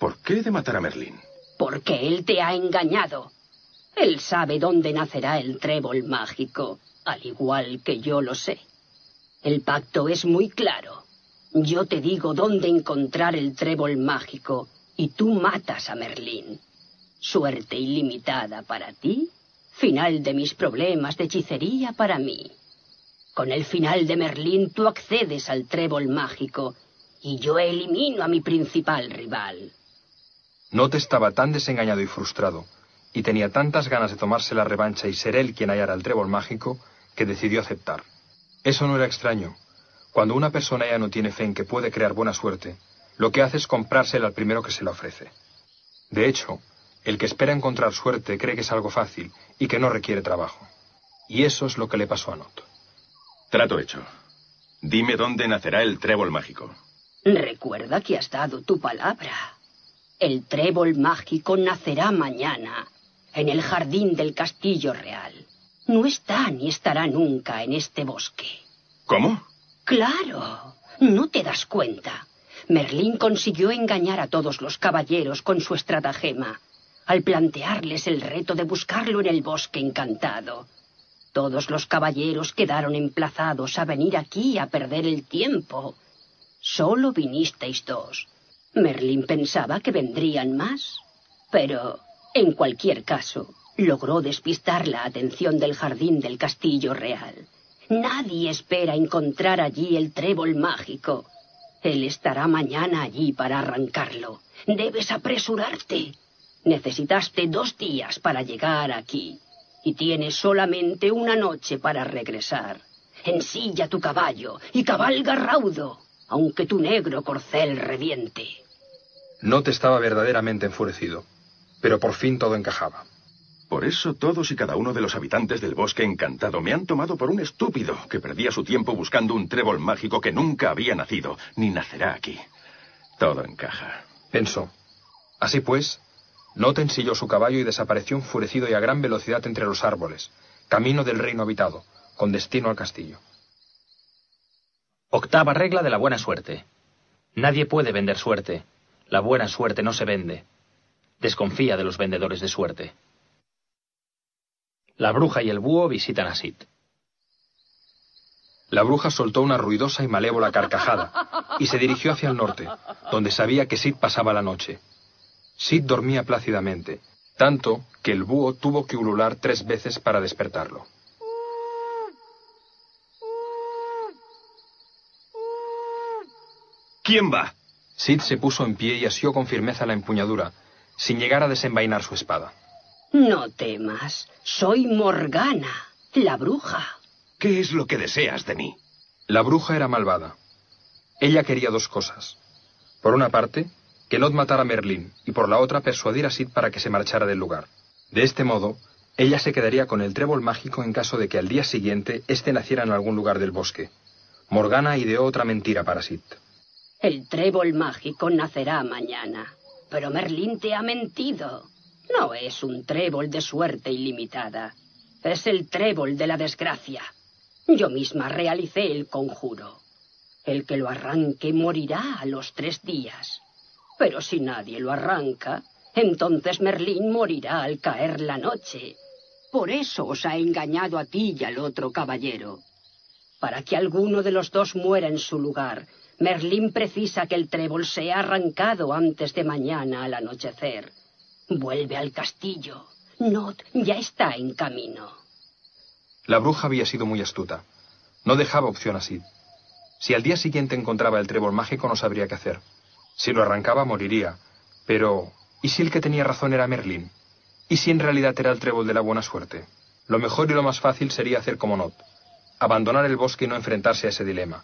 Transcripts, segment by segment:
¿Por qué he de matar a Merlín? Porque él te ha engañado. Él sabe dónde nacerá el trébol mágico, al igual que yo lo sé. El pacto es muy claro. Yo te digo dónde encontrar el trébol mágico y tú matas a Merlín. Suerte ilimitada para ti, final de mis problemas de hechicería para mí. Con el final de Merlín tú accedes al trébol mágico y yo elimino a mi principal rival. Not estaba tan desengañado y frustrado, y tenía tantas ganas de tomarse la revancha y ser él quien hallara el trébol mágico, que decidió aceptar. Eso no era extraño. Cuando una persona ya no tiene fe en que puede crear buena suerte, lo que hace es comprársela al primero que se la ofrece. De hecho, el que espera encontrar suerte cree que es algo fácil y que no requiere trabajo. Y eso es lo que le pasó a Not. Trato hecho. Dime dónde nacerá el trébol mágico. Recuerda que has dado tu palabra. El trébol mágico nacerá mañana, en el jardín del castillo real. No está ni estará nunca en este bosque. ¿Cómo? Claro, no te das cuenta. Merlín consiguió engañar a todos los caballeros con su estratagema, al plantearles el reto de buscarlo en el bosque encantado. Todos los caballeros quedaron emplazados a venir aquí a perder el tiempo. Solo vinisteis dos, Merlín pensaba que vendrían más, pero, en cualquier caso, logró despistar la atención del jardín del castillo real. Nadie espera encontrar allí el trébol mágico. Él estará mañana allí para arrancarlo. Debes apresurarte. Necesitaste dos días para llegar aquí y tienes solamente una noche para regresar. Ensilla tu caballo y cabalga raudo aunque tu negro corcel reviente. No te estaba verdaderamente enfurecido, pero por fin todo encajaba. Por eso todos y cada uno de los habitantes del bosque encantado me han tomado por un estúpido que perdía su tiempo buscando un trébol mágico que nunca había nacido, ni nacerá aquí. Todo encaja. Pensó. Así pues, Noten ensilló su caballo y desapareció enfurecido y a gran velocidad entre los árboles, camino del reino habitado, con destino al castillo. Octava regla de la buena suerte. Nadie puede vender suerte. La buena suerte no se vende. Desconfía de los vendedores de suerte. La bruja y el búho visitan a Sid. La bruja soltó una ruidosa y malévola carcajada y se dirigió hacia el norte, donde sabía que Sid pasaba la noche. Sid dormía plácidamente, tanto que el búho tuvo que ulular tres veces para despertarlo. ¿Quién va? Sid se puso en pie y asió con firmeza la empuñadura, sin llegar a desenvainar su espada. No temas, soy Morgana, la bruja. ¿Qué es lo que deseas de mí? La bruja era malvada. Ella quería dos cosas. Por una parte, que Not matara a Merlín, y por la otra, persuadir a Sid para que se marchara del lugar. De este modo, ella se quedaría con el trébol mágico en caso de que al día siguiente éste naciera en algún lugar del bosque. Morgana ideó otra mentira para Sid. El trébol mágico nacerá mañana. Pero Merlín te ha mentido. No es un trébol de suerte ilimitada. Es el trébol de la desgracia. Yo misma realicé el conjuro. El que lo arranque morirá a los tres días. Pero si nadie lo arranca, entonces Merlín morirá al caer la noche. Por eso os ha engañado a ti y al otro caballero. Para que alguno de los dos muera en su lugar Merlín precisa que el trébol sea arrancado antes de mañana al anochecer. Vuelve al castillo. Not ya está en camino. La bruja había sido muy astuta. No dejaba opción así. Si al día siguiente encontraba el trébol mágico no sabría qué hacer. Si lo arrancaba moriría. Pero, ¿y si el que tenía razón era Merlín? ¿Y si en realidad era el trébol de la buena suerte? Lo mejor y lo más fácil sería hacer como Not. Abandonar el bosque y no enfrentarse a ese dilema.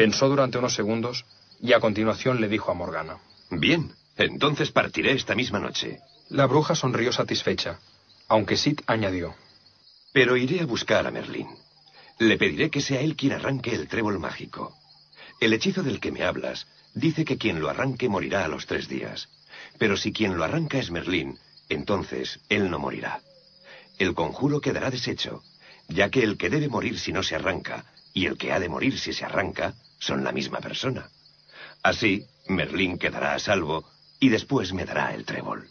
Pensó durante unos segundos y a continuación le dijo a Morgana. Bien, Entonces partiré esta misma noche. La bruja sonrió satisfecha, aunque Sid añadió. Pero iré a buscar a Merlín. Le pediré que sea él quien arranque el trébol mágico. El hechizo del que me hablas dice que quien lo arranque morirá a los tres días. Pero si quien lo arranca es Merlín, entonces él no morirá. El conjuro quedará deshecho, ya que el que debe morir si no se arranca y el que ha de morir si se arranca son la misma persona. Así, Merlín quedará a salvo y después me dará el trébol.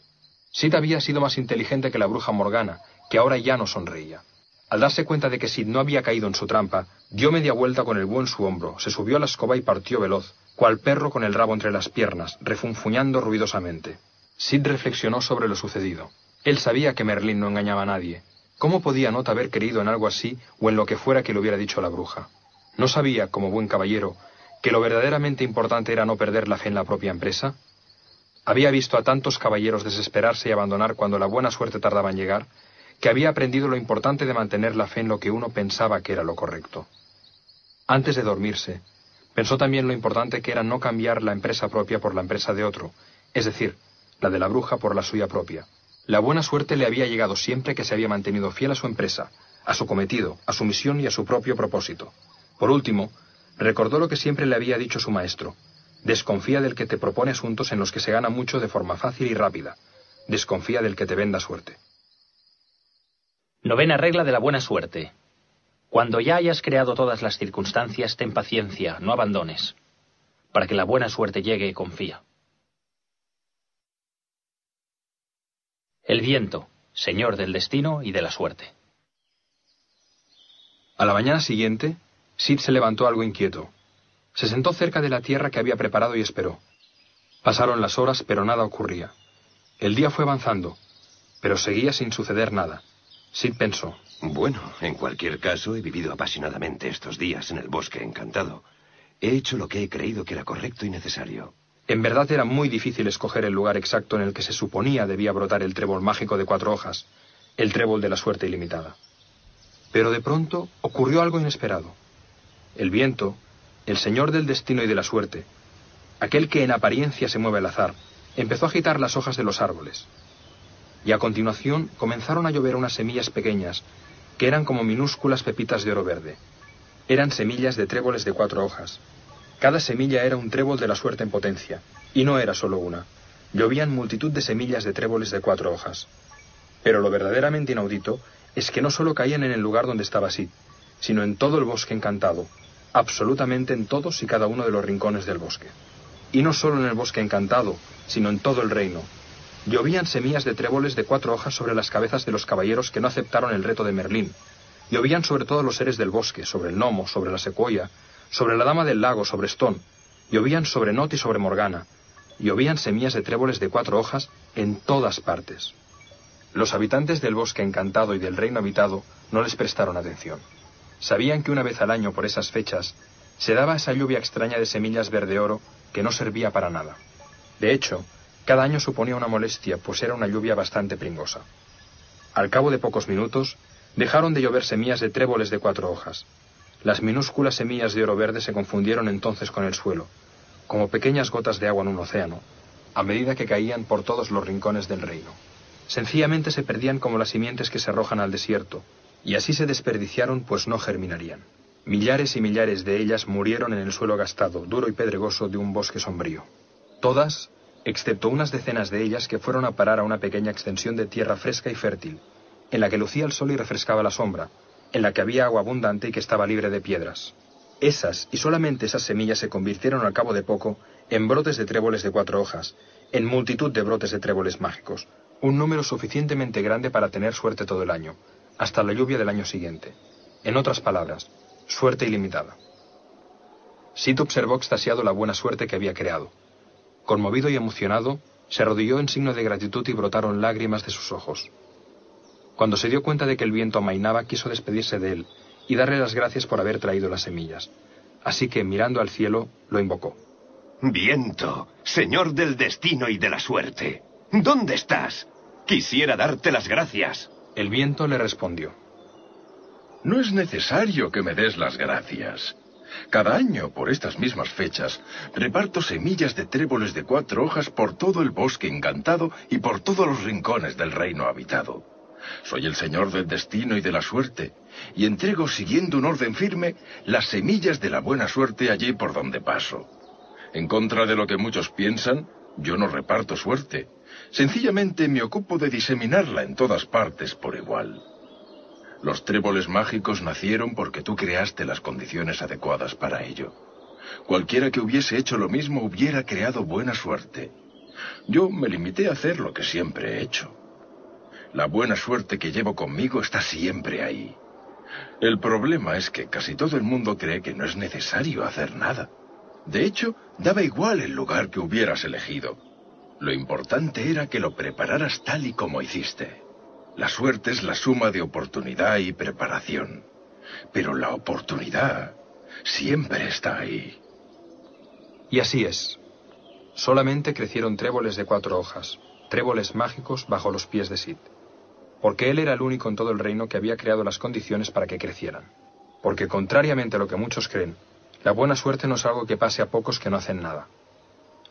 Sid había sido más inteligente que la bruja Morgana, que ahora ya no sonreía. Al darse cuenta de que Sid no había caído en su trampa, dio media vuelta con el búho en su hombro, se subió a la escoba y partió veloz, cual perro con el rabo entre las piernas, refunfuñando ruidosamente. Sid reflexionó sobre lo sucedido. Él sabía que Merlín no engañaba a nadie. ¿Cómo podía Not haber creído en algo así o en lo que fuera que le hubiera dicho la bruja? ¿No sabía, como buen caballero, que lo verdaderamente importante era no perder la fe en la propia empresa? Había visto a tantos caballeros desesperarse y abandonar cuando la buena suerte tardaba en llegar, que había aprendido lo importante de mantener la fe en lo que uno pensaba que era lo correcto. Antes de dormirse, pensó también lo importante que era no cambiar la empresa propia por la empresa de otro, es decir, la de la bruja por la suya propia. La buena suerte le había llegado siempre que se había mantenido fiel a su empresa, a su cometido, a su misión y a su propio propósito. Por último, recordó lo que siempre le había dicho su maestro. Desconfía del que te propone asuntos en los que se gana mucho de forma fácil y rápida. Desconfía del que te venda suerte. Novena regla de la buena suerte. Cuando ya hayas creado todas las circunstancias, ten paciencia, no abandones. Para que la buena suerte llegue, confía. El viento, señor del destino y de la suerte. A la mañana siguiente, Sid se levantó algo inquieto. Se sentó cerca de la tierra que había preparado y esperó. Pasaron las horas, pero nada ocurría. El día fue avanzando, pero seguía sin suceder nada. Sid pensó. Bueno, en cualquier caso, he vivido apasionadamente estos días en el bosque encantado. He hecho lo que he creído que era correcto y necesario. En verdad era muy difícil escoger el lugar exacto en el que se suponía debía brotar el trébol mágico de cuatro hojas, el trébol de la suerte ilimitada. Pero de pronto ocurrió algo inesperado. El viento, el señor del destino y de la suerte, aquel que en apariencia se mueve al azar, empezó a agitar las hojas de los árboles y a continuación comenzaron a llover unas semillas pequeñas, que eran como minúsculas pepitas de oro verde. Eran semillas de tréboles de cuatro hojas. Cada semilla era un trébol de la suerte en potencia, y no era solo una. Llovían multitud de semillas de tréboles de cuatro hojas. Pero lo verdaderamente inaudito es que no solo caían en el lugar donde estaba Sid, sino en todo el bosque encantado, absolutamente en todos y cada uno de los rincones del bosque. Y no solo en el bosque encantado, sino en todo el reino, Llovían semillas de tréboles de cuatro hojas sobre las cabezas de los caballeros que no aceptaron el reto de Merlín. Llovían sobre todos los seres del bosque, sobre el gnomo, sobre la secuoya, sobre la dama del lago, sobre Stone. Llovían sobre Not y sobre Morgana. Llovían semillas de tréboles de cuatro hojas en todas partes. Los habitantes del bosque encantado y del reino habitado no les prestaron atención. Sabían que una vez al año por esas fechas se daba esa lluvia extraña de semillas verde oro que no servía para nada. De hecho, cada año suponía una molestia, pues era una lluvia bastante pringosa. Al cabo de pocos minutos, dejaron de llover semillas de tréboles de cuatro hojas. Las minúsculas semillas de oro verde se confundieron entonces con el suelo, como pequeñas gotas de agua en un océano, a medida que caían por todos los rincones del reino. Sencillamente se perdían como las simientes que se arrojan al desierto, y así se desperdiciaron pues no germinarían. Millares y millares de ellas murieron en el suelo gastado, duro y pedregoso de un bosque sombrío. Todas excepto unas decenas de ellas que fueron a parar a una pequeña extensión de tierra fresca y fértil, en la que lucía el sol y refrescaba la sombra, en la que había agua abundante y que estaba libre de piedras. Esas, y solamente esas semillas, se convirtieron al cabo de poco en brotes de tréboles de cuatro hojas, en multitud de brotes de tréboles mágicos, un número suficientemente grande para tener suerte todo el año, hasta la lluvia del año siguiente. En otras palabras, suerte ilimitada. Sid observó extasiado la buena suerte que había creado. Conmovido y emocionado, se arrodilló en signo de gratitud y brotaron lágrimas de sus ojos. Cuando se dio cuenta de que el viento amainaba, quiso despedirse de él y darle las gracias por haber traído las semillas. Así que, mirando al cielo, lo invocó. Viento, señor del destino y de la suerte, ¿dónde estás? Quisiera darte las gracias. El viento le respondió. No es necesario que me des las gracias. Cada año, por estas mismas fechas, reparto semillas de tréboles de cuatro hojas por todo el bosque encantado y por todos los rincones del reino habitado. Soy el señor del destino y de la suerte, y entrego siguiendo un orden firme las semillas de la buena suerte allí por donde paso. En contra de lo que muchos piensan, yo no reparto suerte. Sencillamente me ocupo de diseminarla en todas partes por igual. Los tréboles mágicos nacieron porque tú creaste las condiciones adecuadas para ello. Cualquiera que hubiese hecho lo mismo hubiera creado buena suerte. Yo me limité a hacer lo que siempre he hecho. La buena suerte que llevo conmigo está siempre ahí. El problema es que casi todo el mundo cree que no es necesario hacer nada. De hecho, daba igual el lugar que hubieras elegido. Lo importante era que lo prepararas tal y como hiciste. La suerte es la suma de oportunidad y preparación. Pero la oportunidad siempre está ahí. Y así es. Solamente crecieron tréboles de cuatro hojas, tréboles mágicos bajo los pies de Sid. Porque él era el único en todo el reino que había creado las condiciones para que crecieran. Porque contrariamente a lo que muchos creen, la buena suerte no es algo que pase a pocos que no hacen nada.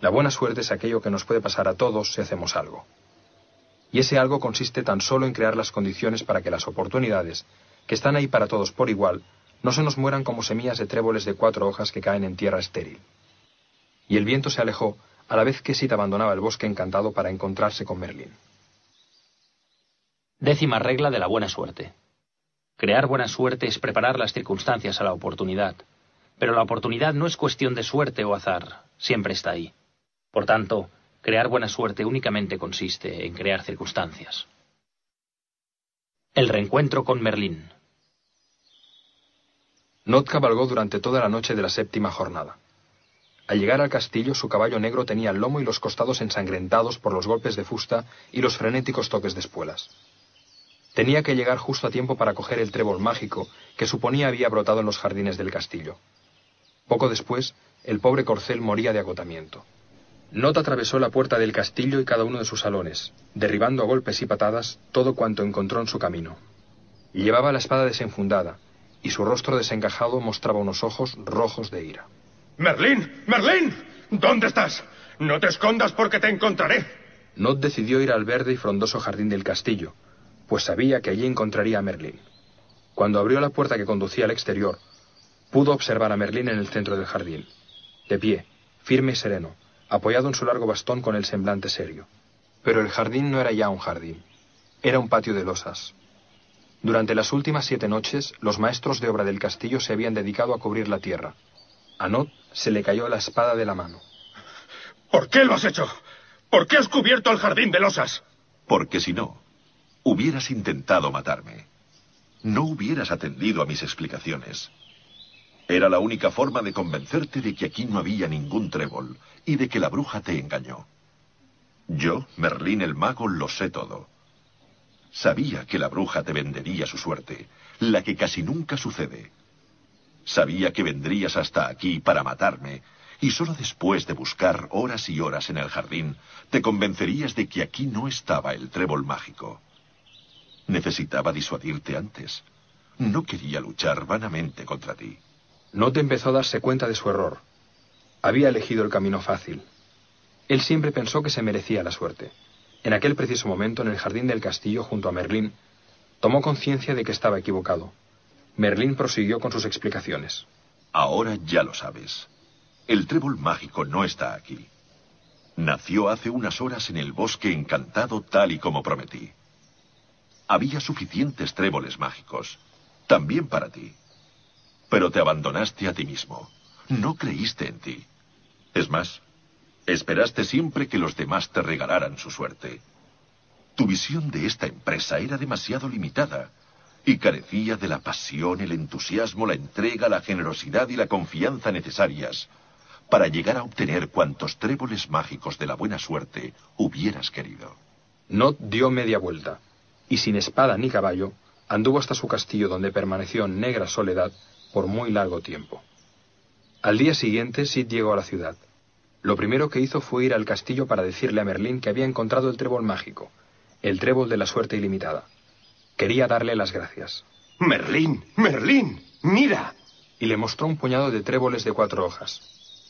La buena suerte es aquello que nos puede pasar a todos si hacemos algo. Y ese algo consiste tan solo en crear las condiciones para que las oportunidades, que están ahí para todos por igual, no se nos mueran como semillas de tréboles de cuatro hojas que caen en tierra estéril. Y el viento se alejó a la vez que Sid abandonaba el bosque encantado para encontrarse con Merlín. Décima regla de la buena suerte. Crear buena suerte es preparar las circunstancias a la oportunidad. Pero la oportunidad no es cuestión de suerte o azar, siempre está ahí. Por tanto, Crear buena suerte únicamente consiste en crear circunstancias. El reencuentro con Merlín. Not cabalgó durante toda la noche de la séptima jornada. Al llegar al castillo, su caballo negro tenía el lomo y los costados ensangrentados por los golpes de fusta y los frenéticos toques de espuelas. Tenía que llegar justo a tiempo para coger el trébol mágico que suponía había brotado en los jardines del castillo. Poco después, el pobre corcel moría de agotamiento. Not atravesó la puerta del castillo y cada uno de sus salones, derribando a golpes y patadas todo cuanto encontró en su camino. Llevaba la espada desenfundada, y su rostro desencajado mostraba unos ojos rojos de ira. ¡Merlín! ¡Merlín! ¿Dónde estás? No te escondas porque te encontraré. Not decidió ir al verde y frondoso jardín del castillo, pues sabía que allí encontraría a Merlín. Cuando abrió la puerta que conducía al exterior, pudo observar a Merlín en el centro del jardín, de pie, firme y sereno, apoyado en su largo bastón con el semblante serio. Pero el jardín no era ya un jardín, era un patio de losas. Durante las últimas siete noches, los maestros de obra del castillo se habían dedicado a cubrir la tierra. A Not se le cayó la espada de la mano. ¿Por qué lo has hecho? ¿Por qué has cubierto el jardín de losas? Porque si no, hubieras intentado matarme. No hubieras atendido a mis explicaciones. Era la única forma de convencerte de que aquí no había ningún trébol y de que la bruja te engañó. Yo, Merlín el mago, lo sé todo. Sabía que la bruja te vendería su suerte, la que casi nunca sucede. Sabía que vendrías hasta aquí para matarme, y solo después de buscar horas y horas en el jardín, te convencerías de que aquí no estaba el trébol mágico. Necesitaba disuadirte antes. No quería luchar vanamente contra ti. Not empezó a darse cuenta de su error. Había elegido el camino fácil. Él siempre pensó que se merecía la suerte. En aquel preciso momento, en el jardín del castillo junto a Merlín, tomó conciencia de que estaba equivocado. Merlín prosiguió con sus explicaciones. Ahora ya lo sabes. El trébol mágico no está aquí. Nació hace unas horas en el bosque encantado tal y como prometí. Había suficientes tréboles mágicos, también para ti. Pero te abandonaste a ti mismo. No creíste en ti. Es más, esperaste siempre que los demás te regalaran su suerte. Tu visión de esta empresa era demasiado limitada y carecía de la pasión, el entusiasmo, la entrega, la generosidad y la confianza necesarias para llegar a obtener cuantos tréboles mágicos de la buena suerte hubieras querido. Not dio media vuelta y sin espada ni caballo anduvo hasta su castillo donde permaneció en negra soledad por muy largo tiempo. Al día siguiente, Sid llegó a la ciudad. Lo primero que hizo fue ir al castillo para decirle a Merlín que había encontrado el trébol mágico, el trébol de la suerte ilimitada. Quería darle las gracias. Merlín, Merlín, mira. y le mostró un puñado de tréboles de cuatro hojas.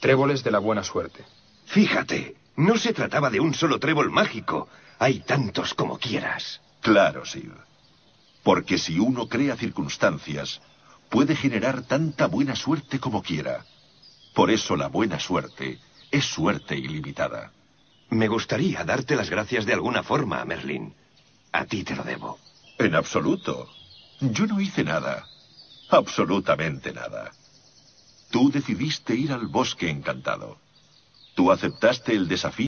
Tréboles de la buena suerte. Fíjate, no se trataba de un solo trébol mágico. Hay tantos como quieras. Claro, Sir. Porque si uno crea circunstancias, puede generar tanta buena suerte como quiera. Por eso la buena suerte es suerte ilimitada. Me gustaría darte las gracias de alguna forma, Merlín. A ti te lo debo. En absoluto. Yo no hice nada. Absolutamente nada. Tú decidiste ir al bosque encantado. Tú aceptaste el desafío.